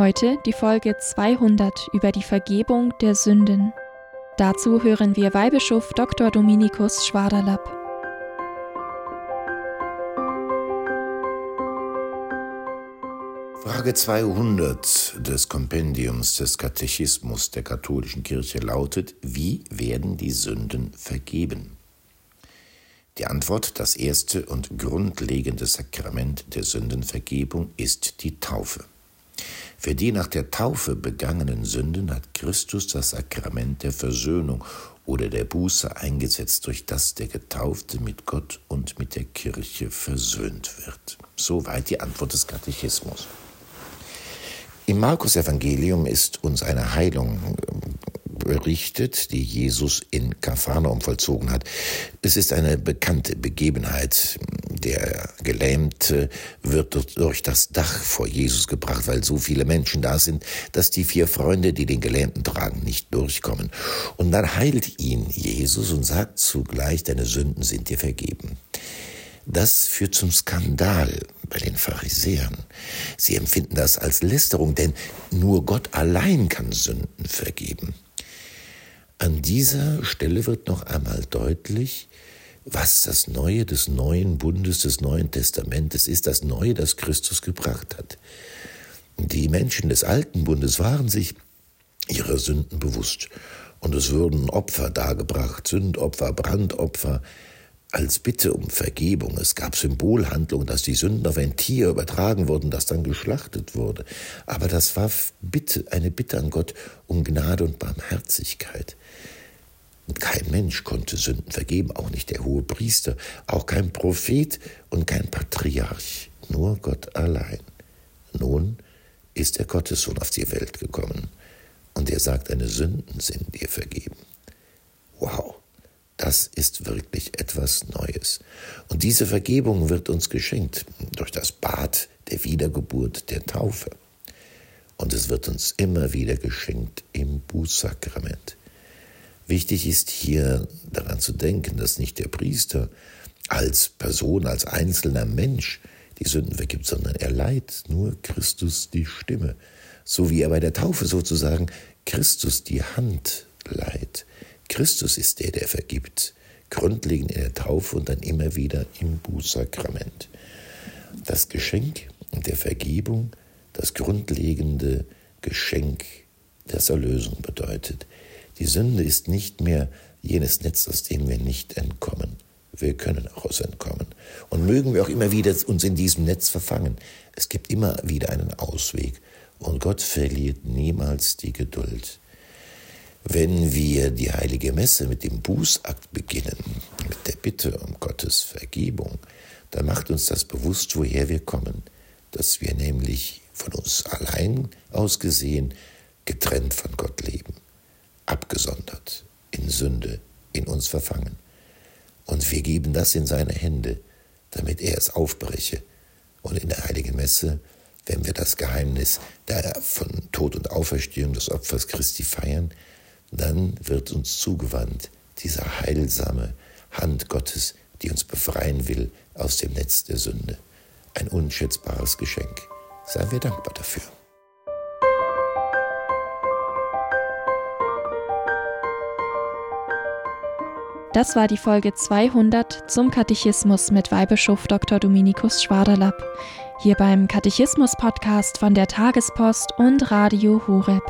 Heute die Folge 200 über die Vergebung der Sünden. Dazu hören wir Weihbischof Dr. Dominikus Schwaderlapp. Frage 200 des Kompendiums des Katechismus der katholischen Kirche lautet, wie werden die Sünden vergeben? Die Antwort, das erste und grundlegende Sakrament der Sündenvergebung ist die Taufe. Für die nach der Taufe begangenen Sünden hat Christus das Sakrament der Versöhnung oder der Buße eingesetzt, durch das der Getaufte mit Gott und mit der Kirche versöhnt wird. Soweit die Antwort des Katechismus. Im Markus-Evangelium ist uns eine Heilung berichtet, die Jesus in Kapharnaum vollzogen hat. Es ist eine bekannte Begebenheit. Der Gelähmte wird durch das Dach vor Jesus gebracht, weil so viele Menschen da sind, dass die vier Freunde, die den Gelähmten tragen, nicht durchkommen. Und dann heilt ihn Jesus und sagt zugleich, deine Sünden sind dir vergeben. Das führt zum Skandal bei den Pharisäern. Sie empfinden das als Lästerung, denn nur Gott allein kann Sünden vergeben. An dieser Stelle wird noch einmal deutlich, was das Neue des neuen Bundes, des Neuen Testamentes ist, das Neue, das Christus gebracht hat. Die Menschen des Alten Bundes waren sich ihrer Sünden bewusst und es wurden Opfer dargebracht, Sündopfer, Brandopfer, als Bitte um Vergebung. Es gab Symbolhandlungen, dass die Sünden auf ein Tier übertragen wurden, das dann geschlachtet wurde. Aber das war eine Bitte an Gott um Gnade und Barmherzigkeit. Kein Mensch konnte Sünden vergeben, auch nicht der hohe Priester, auch kein Prophet und kein Patriarch, nur Gott allein. Nun ist der Gottessohn auf die Welt gekommen und er sagt, deine Sünden sind dir vergeben. Wow. Das ist wirklich etwas Neues. Und diese Vergebung wird uns geschenkt durch das Bad der Wiedergeburt, der Taufe. Und es wird uns immer wieder geschenkt im Bußsakrament. Wichtig ist hier daran zu denken, dass nicht der Priester als Person, als einzelner Mensch die Sünden vergibt, sondern er leiht nur Christus die Stimme, so wie er bei der Taufe sozusagen Christus die Hand leiht. Christus ist der, der vergibt, grundlegend in der Taufe und dann immer wieder im Bußsakrament. Das Geschenk der Vergebung, das grundlegende Geschenk der Erlösung bedeutet. Die Sünde ist nicht mehr jenes Netz, aus dem wir nicht entkommen. Wir können auch aus entkommen. Und mögen wir auch immer wieder uns in diesem Netz verfangen. Es gibt immer wieder einen Ausweg. Und Gott verliert niemals die Geduld. Wenn wir die heilige Messe mit dem Bußakt beginnen, mit der Bitte um Gottes Vergebung, dann macht uns das bewusst, woher wir kommen, dass wir nämlich von uns allein aus gesehen getrennt von Gott leben, abgesondert, in Sünde, in uns verfangen. Und wir geben das in seine Hände, damit er es aufbreche. Und in der heiligen Messe, wenn wir das Geheimnis der von Tod und Auferstehung des Opfers Christi feiern, dann wird uns zugewandt diese heilsame Hand Gottes, die uns befreien will aus dem Netz der Sünde. Ein unschätzbares Geschenk. Seien wir dankbar dafür. Das war die Folge 200 zum Katechismus mit Weihbischof Dr. Dominikus Schwaderlapp. Hier beim Katechismus-Podcast von der Tagespost und Radio Horeb.